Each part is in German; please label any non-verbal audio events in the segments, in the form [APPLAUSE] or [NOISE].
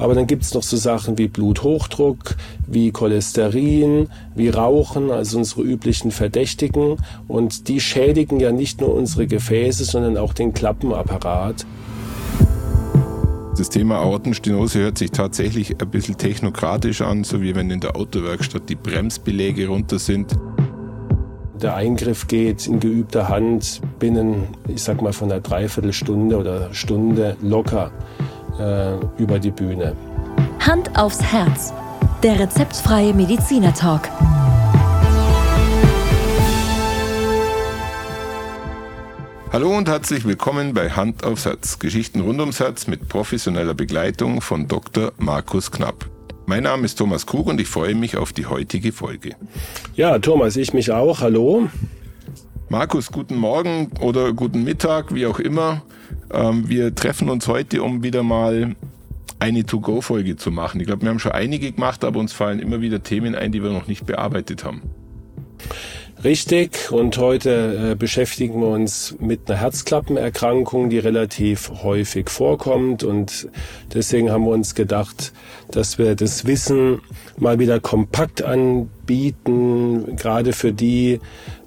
Aber dann gibt es noch so Sachen wie Bluthochdruck, wie Cholesterin, wie Rauchen, also unsere üblichen Verdächtigen. Und die schädigen ja nicht nur unsere Gefäße, sondern auch den Klappenapparat. Das Thema Aortenstenose hört sich tatsächlich ein bisschen technokratisch an, so wie wenn in der Autowerkstatt die Bremsbeläge runter sind. Der Eingriff geht in geübter Hand binnen, ich sag mal, von einer Dreiviertelstunde oder Stunde locker äh, über die Bühne. Hand aufs Herz. Der rezeptfreie Mediziner Talk. Hallo und herzlich willkommen bei Hand aufs Herz. Geschichten rund ums Herz mit professioneller Begleitung von Dr. Markus Knapp. Mein Name ist Thomas Krug und ich freue mich auf die heutige Folge. Ja, Thomas, ich mich auch. Hallo. Markus, guten Morgen oder guten Mittag, wie auch immer. Ähm, wir treffen uns heute, um wieder mal eine To-Go-Folge zu machen. Ich glaube, wir haben schon einige gemacht, aber uns fallen immer wieder Themen ein, die wir noch nicht bearbeitet haben. Richtig, und heute äh, beschäftigen wir uns mit einer Herzklappenerkrankung, die relativ häufig vorkommt. Und deswegen haben wir uns gedacht, dass wir das Wissen mal wieder kompakt anbieten, gerade für die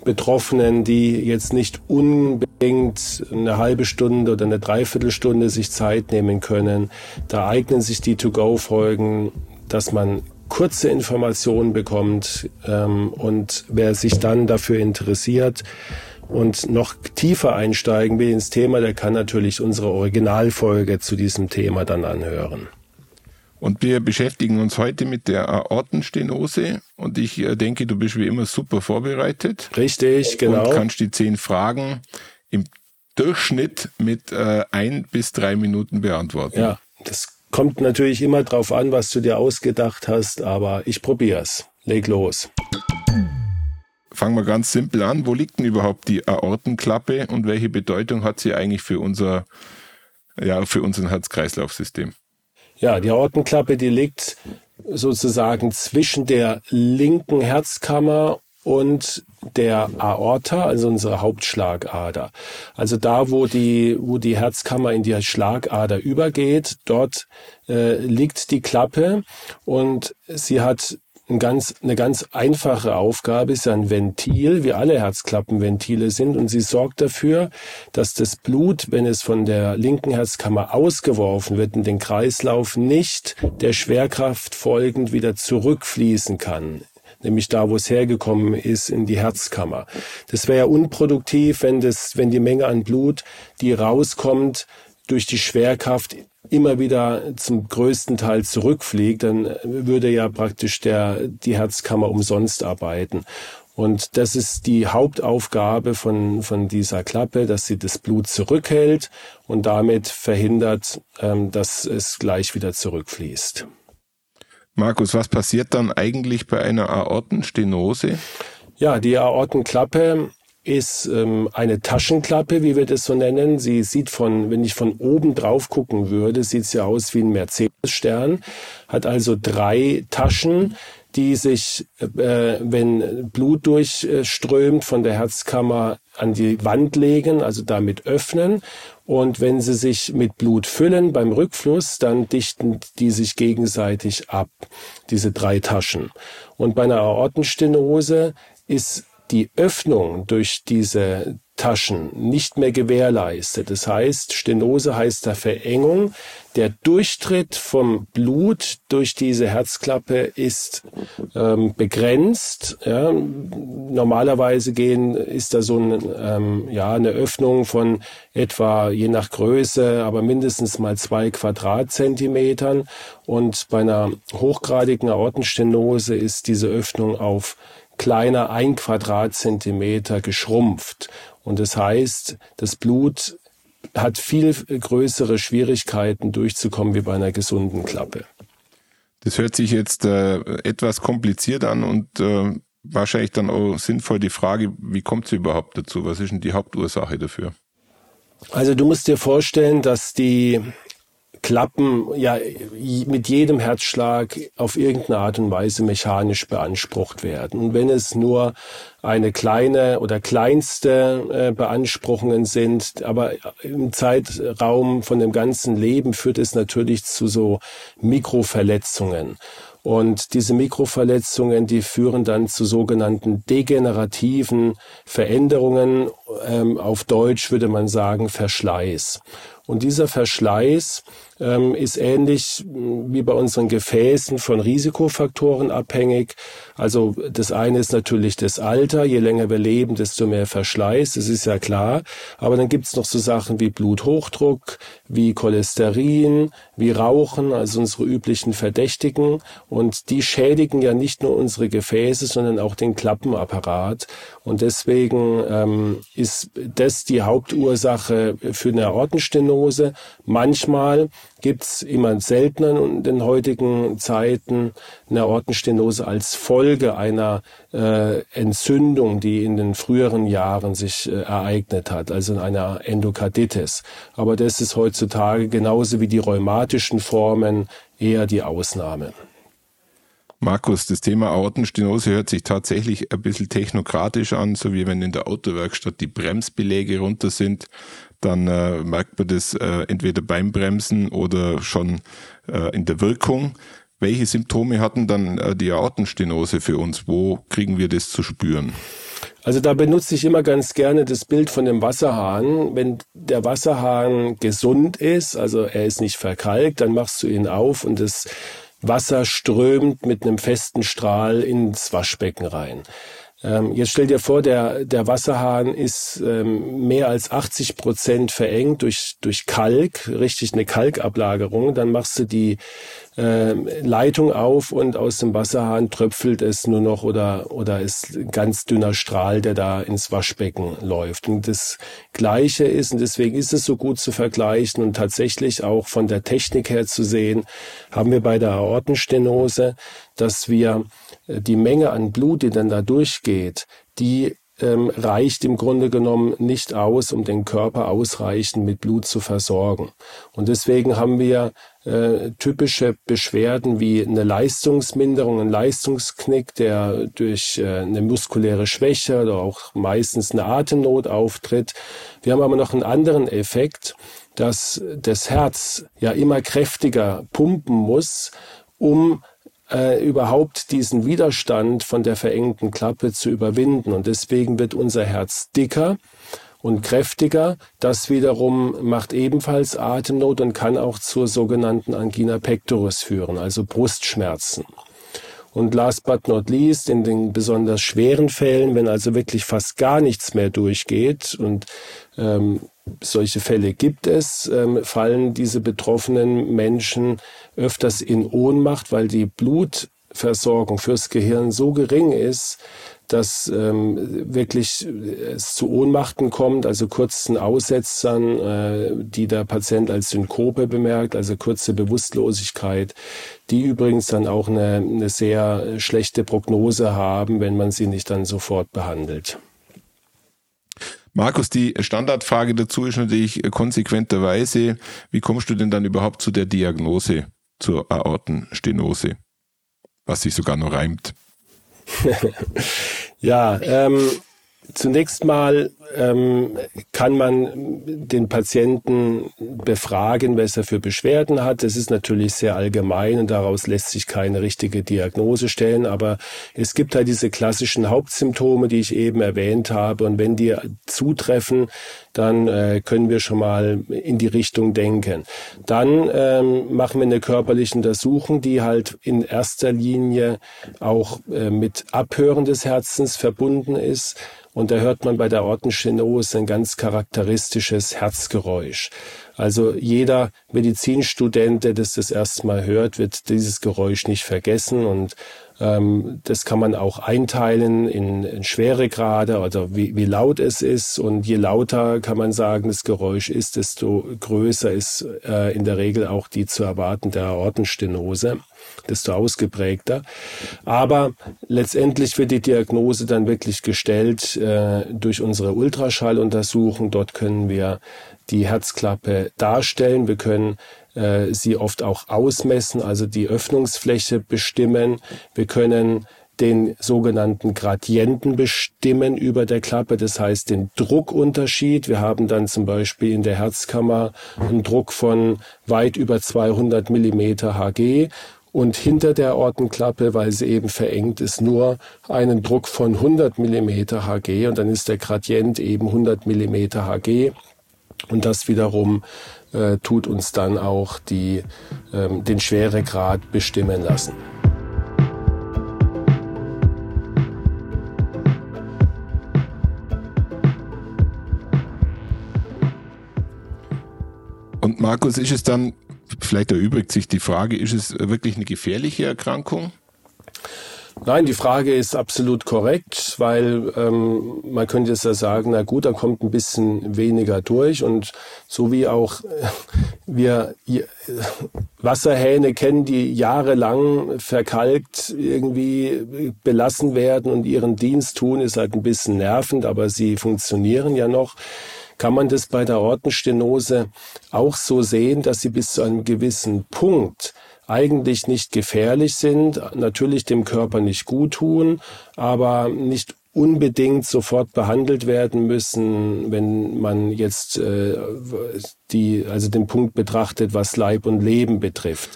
Betroffenen, die jetzt nicht unbedingt eine halbe Stunde oder eine Dreiviertelstunde sich Zeit nehmen können. Da eignen sich die To-Go-Folgen, dass man kurze Informationen bekommt ähm, und wer sich dann dafür interessiert und noch tiefer einsteigen will ins Thema, der kann natürlich unsere Originalfolge zu diesem Thema dann anhören. Und wir beschäftigen uns heute mit der Aortenstenose und ich äh, denke, du bist wie immer super vorbereitet. Richtig, genau. Und kannst die zehn Fragen im Durchschnitt mit äh, ein bis drei Minuten beantworten. Ja, das Kommt natürlich immer drauf an, was du dir ausgedacht hast, aber ich probier's. Leg los. Fangen wir ganz simpel an. Wo liegt denn überhaupt die Aortenklappe und welche Bedeutung hat sie eigentlich für unser, ja, für unser Herz-Kreislauf-System? Ja, die Aortenklappe, die liegt sozusagen zwischen der linken Herzkammer und der Aorta, also unsere Hauptschlagader. Also da, wo die, wo die Herzkammer in die Schlagader übergeht, dort äh, liegt die Klappe. Und sie hat ein ganz, eine ganz einfache Aufgabe, ist ein Ventil, wie alle Herzklappenventile sind, und sie sorgt dafür, dass das Blut, wenn es von der linken Herzkammer ausgeworfen wird in den Kreislauf, nicht der Schwerkraft folgend wieder zurückfließen kann nämlich da, wo es hergekommen ist, in die Herzkammer. Das wäre ja unproduktiv, wenn das, wenn die Menge an Blut, die rauskommt, durch die Schwerkraft immer wieder zum größten Teil zurückfliegt, dann würde ja praktisch der, die Herzkammer umsonst arbeiten. Und das ist die Hauptaufgabe von, von dieser Klappe, dass sie das Blut zurückhält und damit verhindert, ähm, dass es gleich wieder zurückfließt. Markus, was passiert dann eigentlich bei einer Aortenstenose? Ja, die Aortenklappe ist ähm, eine Taschenklappe, wie wir das so nennen. Sie sieht von, wenn ich von oben drauf gucken würde, sieht sie aus wie ein Mercedes-Stern, hat also drei Taschen, die sich, äh, wenn Blut durchströmt, von der Herzkammer an die Wand legen, also damit öffnen. Und wenn sie sich mit Blut füllen beim Rückfluss, dann dichten die sich gegenseitig ab, diese drei Taschen. Und bei einer Aortenstenose ist die Öffnung durch diese Taschen nicht mehr gewährleistet. Das heißt, Stenose heißt da Verengung. Der Durchtritt vom Blut durch diese Herzklappe ist ähm, begrenzt. Ja. Normalerweise gehen, ist da so ein, ähm, ja, eine Öffnung von etwa, je nach Größe, aber mindestens mal zwei Quadratzentimetern. Und bei einer hochgradigen Aortenstenose ist diese Öffnung auf kleiner ein Quadratzentimeter geschrumpft. Und das heißt, das Blut hat viel größere Schwierigkeiten durchzukommen wie bei einer gesunden Klappe. Das hört sich jetzt äh, etwas kompliziert an und äh, wahrscheinlich dann auch sinnvoll die Frage, wie kommt es überhaupt dazu? Was ist denn die Hauptursache dafür? Also du musst dir vorstellen, dass die Klappen ja mit jedem Herzschlag auf irgendeine Art und Weise mechanisch beansprucht werden. Und wenn es nur eine kleine oder kleinste äh, Beanspruchungen sind, aber im Zeitraum von dem ganzen Leben führt es natürlich zu so Mikroverletzungen. Und diese Mikroverletzungen, die führen dann zu sogenannten degenerativen Veränderungen. Ähm, auf Deutsch würde man sagen Verschleiß. Und dieser Verschleiß ähm, ist ähnlich wie bei unseren Gefäßen von Risikofaktoren abhängig. Also das eine ist natürlich das Alter. Je länger wir leben, desto mehr Verschleiß. Das ist ja klar. Aber dann gibt es noch so Sachen wie Bluthochdruck, wie Cholesterin, wie Rauchen, also unsere üblichen Verdächtigen. Und die schädigen ja nicht nur unsere Gefäße, sondern auch den Klappenapparat. Und deswegen ähm, ist das die Hauptursache für eine Aortenstenose. Manchmal gibt's immer seltener in den heutigen Zeiten eine Aortenstenose als Folge einer äh, Entzündung, die in den früheren Jahren sich äh, ereignet hat, also in einer Endokarditis. Aber das ist heutzutage genauso wie die rheumatischen Formen eher die Ausnahme. Markus, das Thema Aortenstenose hört sich tatsächlich ein bisschen technokratisch an, so wie wenn in der Autowerkstatt die Bremsbeläge runter sind, dann äh, merkt man das äh, entweder beim Bremsen oder schon äh, in der Wirkung. Welche Symptome hatten dann äh, die Aortenstenose für uns? Wo kriegen wir das zu spüren? Also da benutze ich immer ganz gerne das Bild von dem Wasserhahn. Wenn der Wasserhahn gesund ist, also er ist nicht verkalkt, dann machst du ihn auf und das Wasser strömt mit einem festen Strahl ins Waschbecken rein. Ähm, jetzt stell dir vor, der, der Wasserhahn ist ähm, mehr als 80 Prozent verengt durch, durch Kalk, richtig eine Kalkablagerung. Dann machst du die äh, Leitung auf und aus dem Wasserhahn tröpfelt es nur noch oder, oder ist ganz dünner Strahl, der da ins Waschbecken läuft. Und das Gleiche ist, und deswegen ist es so gut zu vergleichen und tatsächlich auch von der Technik her zu sehen, haben wir bei der Aortenstenose, dass wir äh, die Menge an Blut, die dann da durchgeht, die ähm, reicht im Grunde genommen nicht aus, um den Körper ausreichend mit Blut zu versorgen. Und deswegen haben wir äh, typische Beschwerden wie eine Leistungsminderung, ein Leistungsknick, der durch äh, eine muskuläre Schwäche oder auch meistens eine Atemnot auftritt. Wir haben aber noch einen anderen Effekt, dass das Herz ja immer kräftiger pumpen muss, um äh, überhaupt diesen Widerstand von der verengten Klappe zu überwinden. Und deswegen wird unser Herz dicker und kräftiger. Das wiederum macht ebenfalls Atemnot und kann auch zur sogenannten Angina pectoris führen, also Brustschmerzen. Und last but not least, in den besonders schweren Fällen, wenn also wirklich fast gar nichts mehr durchgeht und ähm, solche Fälle gibt es, ähm, fallen diese betroffenen Menschen öfters in Ohnmacht, weil die Blutversorgung fürs Gehirn so gering ist, dass ähm, wirklich es zu Ohnmachten kommt, also kurzen Aussetzern, äh, die der Patient als Synkope bemerkt, also kurze Bewusstlosigkeit, die übrigens dann auch eine, eine sehr schlechte Prognose haben, wenn man sie nicht dann sofort behandelt. Markus, die Standardfrage dazu ist natürlich konsequenterweise, wie kommst du denn dann überhaupt zu der Diagnose zur Aortenstenose? Was sich sogar noch reimt. [LAUGHS] ja, ähm, zunächst mal ähm, kann man den Patienten befragen, was er für Beschwerden hat. Das ist natürlich sehr allgemein und daraus lässt sich keine richtige Diagnose stellen. Aber es gibt halt diese klassischen Hauptsymptome, die ich eben erwähnt habe. Und wenn die zutreffen, dann äh, können wir schon mal in die Richtung denken. Dann ähm, machen wir eine körperliche Untersuchung, die halt in erster Linie auch äh, mit Abhören des Herzens verbunden ist. Und da hört man bei der Ortenstenose ein ganz charakteristisches Herzgeräusch. Also jeder Medizinstudent, der das das erste Mal hört, wird dieses Geräusch nicht vergessen und das kann man auch einteilen in, in Schweregrade oder wie, wie laut es ist. Und je lauter kann man sagen, das Geräusch ist, desto größer ist äh, in der Regel auch die zu erwartende Aortenstenose desto ausgeprägter. Aber letztendlich wird die Diagnose dann wirklich gestellt äh, durch unsere Ultraschalluntersuchung. Dort können wir die Herzklappe darstellen. Wir können äh, sie oft auch ausmessen, also die Öffnungsfläche bestimmen. Wir können den sogenannten Gradienten bestimmen über der Klappe, das heißt den Druckunterschied. Wir haben dann zum Beispiel in der Herzkammer einen Druck von weit über 200 Millimeter Hg und hinter der Ortenklappe, weil sie eben verengt ist, nur einen Druck von 100 Millimeter Hg und dann ist der Gradient eben 100 Millimeter Hg und das wiederum äh, tut uns dann auch die, ähm, den Schweregrad bestimmen lassen. Und Markus, ist es dann, vielleicht erübrigt sich die Frage, ist es wirklich eine gefährliche Erkrankung? Nein, die Frage ist absolut korrekt, weil ähm, man könnte jetzt ja sagen, na gut, da kommt ein bisschen weniger durch und so wie auch äh, wir äh, Wasserhähne kennen, die jahrelang verkalkt irgendwie belassen werden und ihren Dienst tun, ist halt ein bisschen nervend, aber sie funktionieren ja noch. Kann man das bei der Ortenstenose auch so sehen, dass sie bis zu einem gewissen Punkt eigentlich nicht gefährlich sind, natürlich dem Körper nicht gut tun, aber nicht unbedingt sofort behandelt werden müssen, wenn man jetzt äh, die also den Punkt betrachtet, was Leib und Leben betrifft.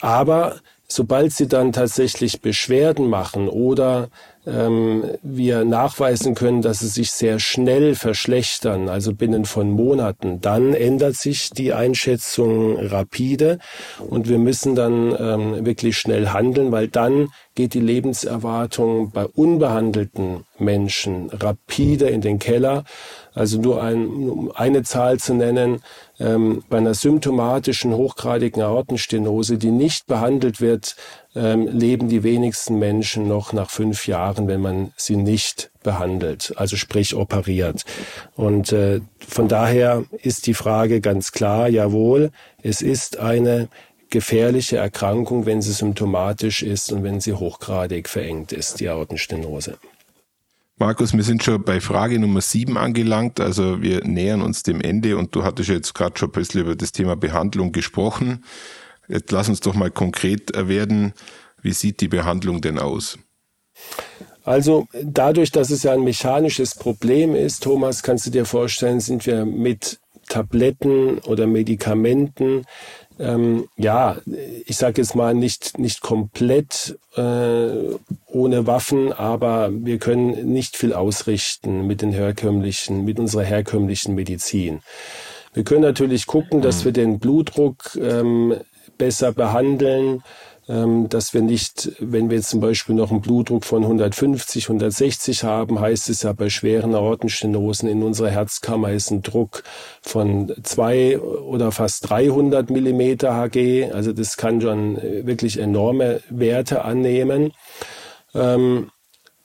Aber sobald sie dann tatsächlich Beschwerden machen oder ähm, wir nachweisen können, dass sie sich sehr schnell verschlechtern, also binnen von Monaten, dann ändert sich die Einschätzung rapide und wir müssen dann ähm, wirklich schnell handeln, weil dann geht die Lebenserwartung bei unbehandelten Menschen rapide in den Keller. Also nur ein, um eine Zahl zu nennen, ähm, bei einer symptomatischen hochgradigen Aortenstenose, die nicht behandelt wird, ähm, leben die wenigsten Menschen noch nach fünf Jahren, wenn man sie nicht behandelt, also sprich operiert. Und äh, von daher ist die Frage ganz klar, jawohl, es ist eine gefährliche Erkrankung, wenn sie symptomatisch ist und wenn sie hochgradig verengt ist, die Aortenstenose. Markus, wir sind schon bei Frage Nummer sieben angelangt, also wir nähern uns dem Ende und du hattest jetzt gerade schon ein bisschen über das Thema Behandlung gesprochen. Jetzt lass uns doch mal konkret werden. Wie sieht die Behandlung denn aus? Also dadurch, dass es ja ein mechanisches Problem ist, Thomas, kannst du dir vorstellen, sind wir mit Tabletten oder Medikamenten ähm, ja, ich sage jetzt mal nicht nicht komplett äh, ohne Waffen, aber wir können nicht viel ausrichten mit den herkömmlichen, mit unserer herkömmlichen Medizin. Wir können natürlich gucken, dass mhm. wir den Blutdruck ähm, besser behandeln dass wir nicht, wenn wir zum Beispiel noch einen Blutdruck von 150, 160 haben, heißt es ja bei schweren Aortenstenosen in unserer Herzkammer ist ein Druck von zwei oder fast 300 Millimeter Hg. Also das kann schon äh, wirklich enorme Werte annehmen. Ähm,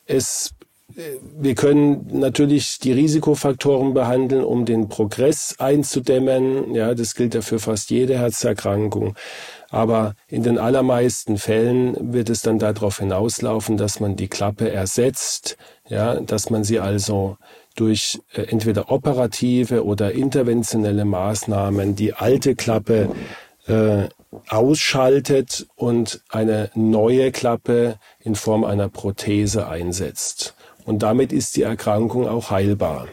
es äh, wir können natürlich die Risikofaktoren behandeln, um den Progress einzudämmen. Ja, das gilt ja für fast jede Herzerkrankung. Aber in den allermeisten Fällen wird es dann darauf hinauslaufen, dass man die Klappe ersetzt, ja, dass man sie also durch äh, entweder operative oder interventionelle Maßnahmen die alte Klappe äh, ausschaltet und eine neue Klappe in Form einer Prothese einsetzt. Und damit ist die Erkrankung auch heilbar.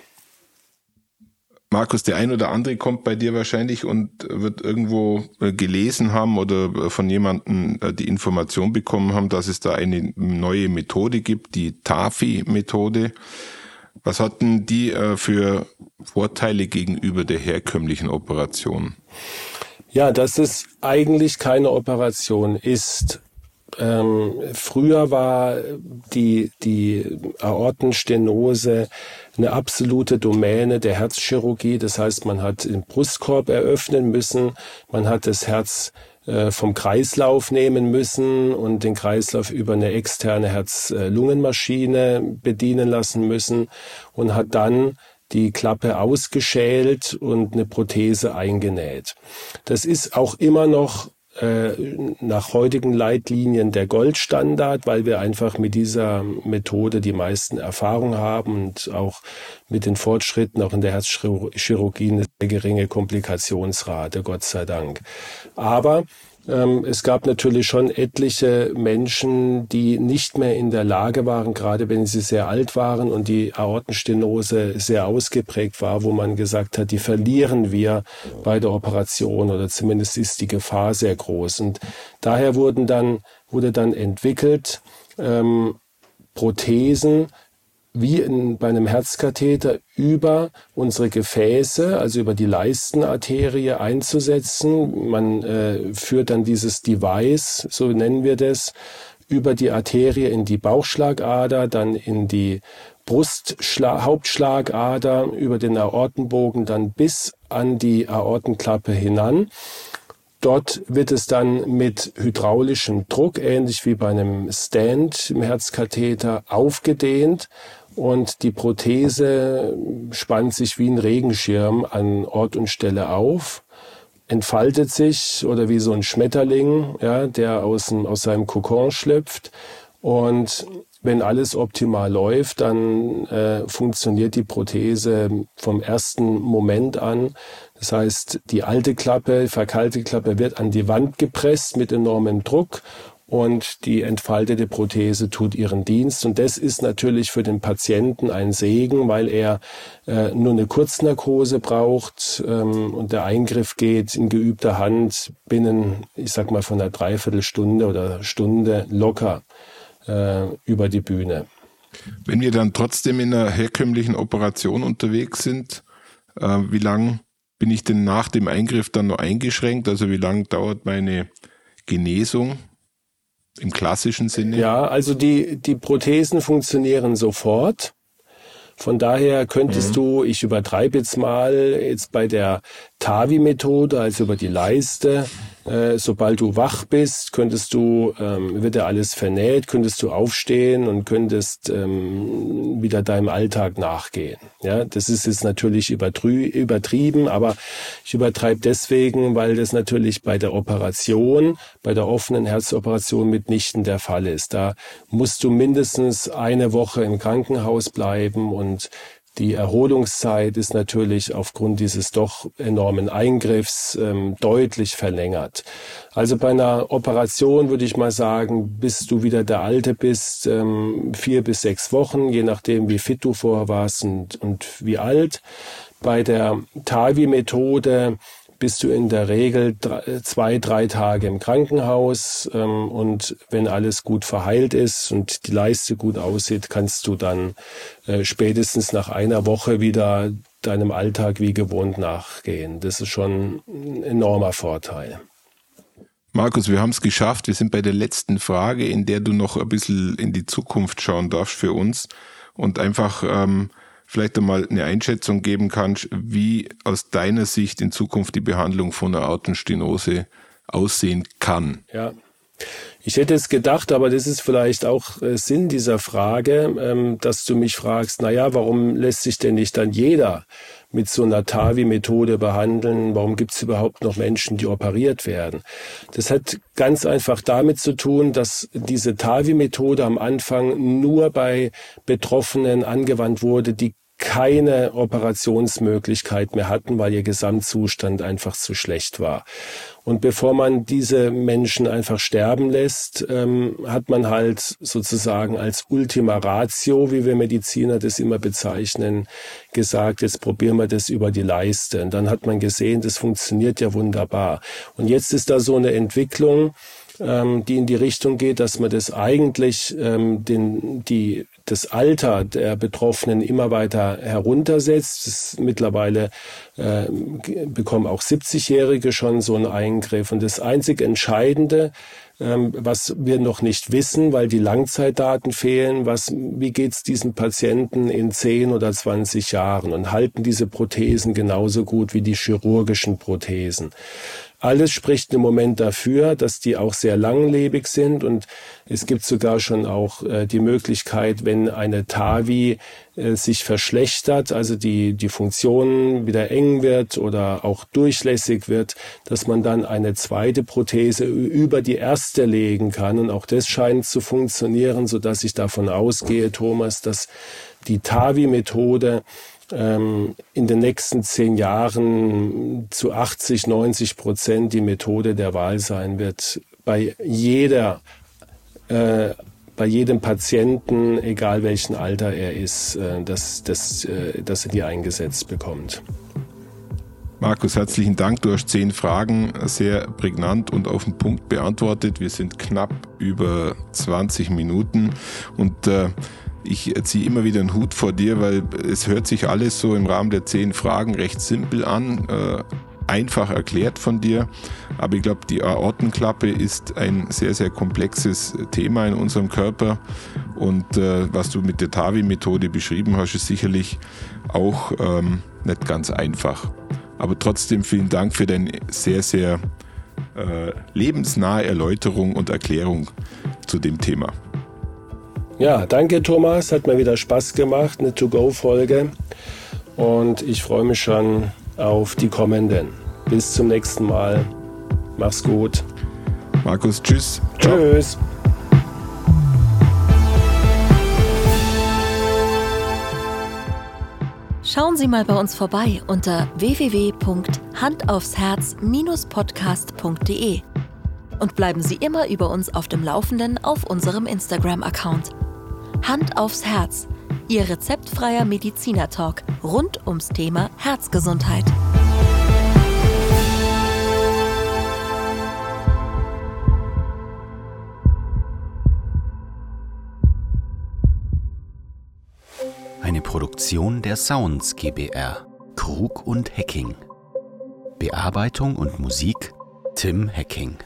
Markus, der ein oder andere kommt bei dir wahrscheinlich und wird irgendwo äh, gelesen haben oder äh, von jemandem äh, die Information bekommen haben, dass es da eine neue Methode gibt, die TAFI-Methode. Was hatten die für Vorteile gegenüber der herkömmlichen Operation? Ja, dass es eigentlich keine Operation ist. Ähm, früher war die, die Aortenstenose eine absolute Domäne der Herzchirurgie. Das heißt, man hat den Brustkorb eröffnen müssen, man hat das Herz äh, vom Kreislauf nehmen müssen und den Kreislauf über eine externe Herz-Lungen-Maschine bedienen lassen müssen und hat dann die Klappe ausgeschält und eine Prothese eingenäht. Das ist auch immer noch äh, nach heutigen Leitlinien der Goldstandard, weil wir einfach mit dieser Methode die meisten Erfahrungen haben und auch mit den Fortschritten auch in der Herzchirurgie eine sehr geringe Komplikationsrate, Gott sei Dank. Aber es gab natürlich schon etliche Menschen, die nicht mehr in der Lage waren, gerade wenn sie sehr alt waren und die Aortenstenose sehr ausgeprägt war, wo man gesagt hat, die verlieren wir bei der Operation oder zumindest ist die Gefahr sehr groß. Und daher wurden dann, wurde dann entwickelt, ähm, Prothesen, wie in, bei einem Herzkatheter über unsere Gefäße, also über die Leistenarterie einzusetzen. Man äh, führt dann dieses Device, so nennen wir das, über die Arterie in die Bauchschlagader, dann in die Brustschla Hauptschlagader, über den Aortenbogen dann bis an die Aortenklappe hinan. Dort wird es dann mit hydraulischem Druck, ähnlich wie bei einem Stand im Herzkatheter, aufgedehnt und die Prothese spannt sich wie ein Regenschirm an Ort und Stelle auf, entfaltet sich oder wie so ein Schmetterling, ja, der aus, dem, aus seinem Kokon schlüpft. Und wenn alles optimal läuft, dann äh, funktioniert die Prothese vom ersten Moment an. Das heißt, die alte Klappe, verkalte Klappe wird an die Wand gepresst mit enormem Druck und die entfaltete Prothese tut ihren Dienst. Und das ist natürlich für den Patienten ein Segen, weil er äh, nur eine Kurznarkose braucht ähm, und der Eingriff geht in geübter Hand binnen, ich sag mal, von einer Dreiviertelstunde oder Stunde locker äh, über die Bühne. Wenn wir dann trotzdem in einer herkömmlichen Operation unterwegs sind, äh, wie lang bin ich denn nach dem Eingriff dann noch eingeschränkt? Also wie lang dauert meine Genesung? im klassischen Sinne? Ja, also die, die Prothesen funktionieren sofort. Von daher könntest mhm. du, ich übertreibe jetzt mal, jetzt bei der TAVI-Methode, also über die Leiste, äh, sobald du wach bist, könntest du, ähm, wird ja alles vernäht, könntest du aufstehen und könntest ähm, wieder deinem Alltag nachgehen. Ja, das ist jetzt natürlich übertrieben, aber ich übertreibe deswegen, weil das natürlich bei der Operation, bei der offenen Herzoperation mitnichten der Fall ist. Da musst du mindestens eine Woche im Krankenhaus bleiben und die Erholungszeit ist natürlich aufgrund dieses doch enormen Eingriffs ähm, deutlich verlängert. Also bei einer Operation würde ich mal sagen, bis du wieder der Alte bist, ähm, vier bis sechs Wochen, je nachdem wie fit du vorher warst und, und wie alt. Bei der TAVI-Methode bist du in der Regel drei, zwei, drei Tage im Krankenhaus ähm, und wenn alles gut verheilt ist und die Leiste gut aussieht, kannst du dann äh, spätestens nach einer Woche wieder deinem Alltag wie gewohnt nachgehen. Das ist schon ein enormer Vorteil. Markus, wir haben es geschafft. Wir sind bei der letzten Frage, in der du noch ein bisschen in die Zukunft schauen darfst für uns und einfach ähm, vielleicht einmal eine Einschätzung geben kannst, wie aus deiner Sicht in Zukunft die Behandlung von Aortenstenose aussehen kann. Ja. Ich hätte es gedacht, aber das ist vielleicht auch äh, Sinn dieser Frage, ähm, dass du mich fragst, na ja, warum lässt sich denn nicht dann jeder mit so einer TAVI-Methode behandeln? Warum gibt es überhaupt noch Menschen, die operiert werden? Das hat ganz einfach damit zu tun, dass diese TAVI-Methode am Anfang nur bei Betroffenen angewandt wurde, die keine Operationsmöglichkeit mehr hatten, weil ihr Gesamtzustand einfach zu schlecht war. Und bevor man diese Menschen einfach sterben lässt, ähm, hat man halt sozusagen als Ultima Ratio, wie wir Mediziner das immer bezeichnen, gesagt, jetzt probieren wir das über die Leiste. Und dann hat man gesehen, das funktioniert ja wunderbar. Und jetzt ist da so eine Entwicklung, ähm, die in die Richtung geht, dass man das eigentlich ähm, den, die, das Alter der Betroffenen immer weiter heruntersetzt. Das mittlerweile äh, bekommen auch 70-Jährige schon so einen Eingriff. Und das einzig Entscheidende, ähm, was wir noch nicht wissen, weil die Langzeitdaten fehlen, was, wie geht's diesen Patienten in 10 oder 20 Jahren und halten diese Prothesen genauso gut wie die chirurgischen Prothesen? Alles spricht im Moment dafür, dass die auch sehr langlebig sind und es gibt sogar schon auch äh, die Möglichkeit, wenn eine TAVI äh, sich verschlechtert, also die, die Funktion wieder eng wird oder auch durchlässig wird, dass man dann eine zweite Prothese über die erste legen kann. Und auch das scheint zu funktionieren, so dass ich davon ausgehe, Thomas, dass die TAVI-Methode ähm, in den nächsten zehn Jahren zu 80, 90 Prozent die Methode der Wahl sein wird. Bei jeder, äh, bei jedem Patienten, egal welchen Alter er ist, äh, dass, dass, äh, dass er die eingesetzt bekommt. Markus, herzlichen Dank. Du hast zehn Fragen sehr prägnant und auf den Punkt beantwortet. Wir sind knapp über 20 Minuten und äh, ich ziehe immer wieder einen Hut vor dir, weil es hört sich alles so im Rahmen der zehn Fragen recht simpel an, äh, einfach erklärt von dir. Aber ich glaube, die Aortenklappe ist ein sehr, sehr komplexes Thema in unserem Körper. Und äh, was du mit der TAVI-Methode beschrieben hast, ist sicherlich auch ähm, nicht ganz einfach. Aber trotzdem vielen Dank für deine sehr, sehr äh, lebensnahe Erläuterung und Erklärung zu dem Thema. Ja, danke Thomas, hat mir wieder Spaß gemacht, eine To-Go-Folge. Und ich freue mich schon auf die kommenden. Bis zum nächsten Mal. Mach's gut. Markus, tschüss. Tschüss. Schauen Sie mal bei uns vorbei unter www.handaufsherz-podcast.de und bleiben Sie immer über uns auf dem Laufenden auf unserem Instagram-Account. Hand aufs Herz, Ihr rezeptfreier Mediziner-Talk rund ums Thema Herzgesundheit. Eine Produktion der Sounds GBR. Krug und Hacking. Bearbeitung und Musik Tim Hacking.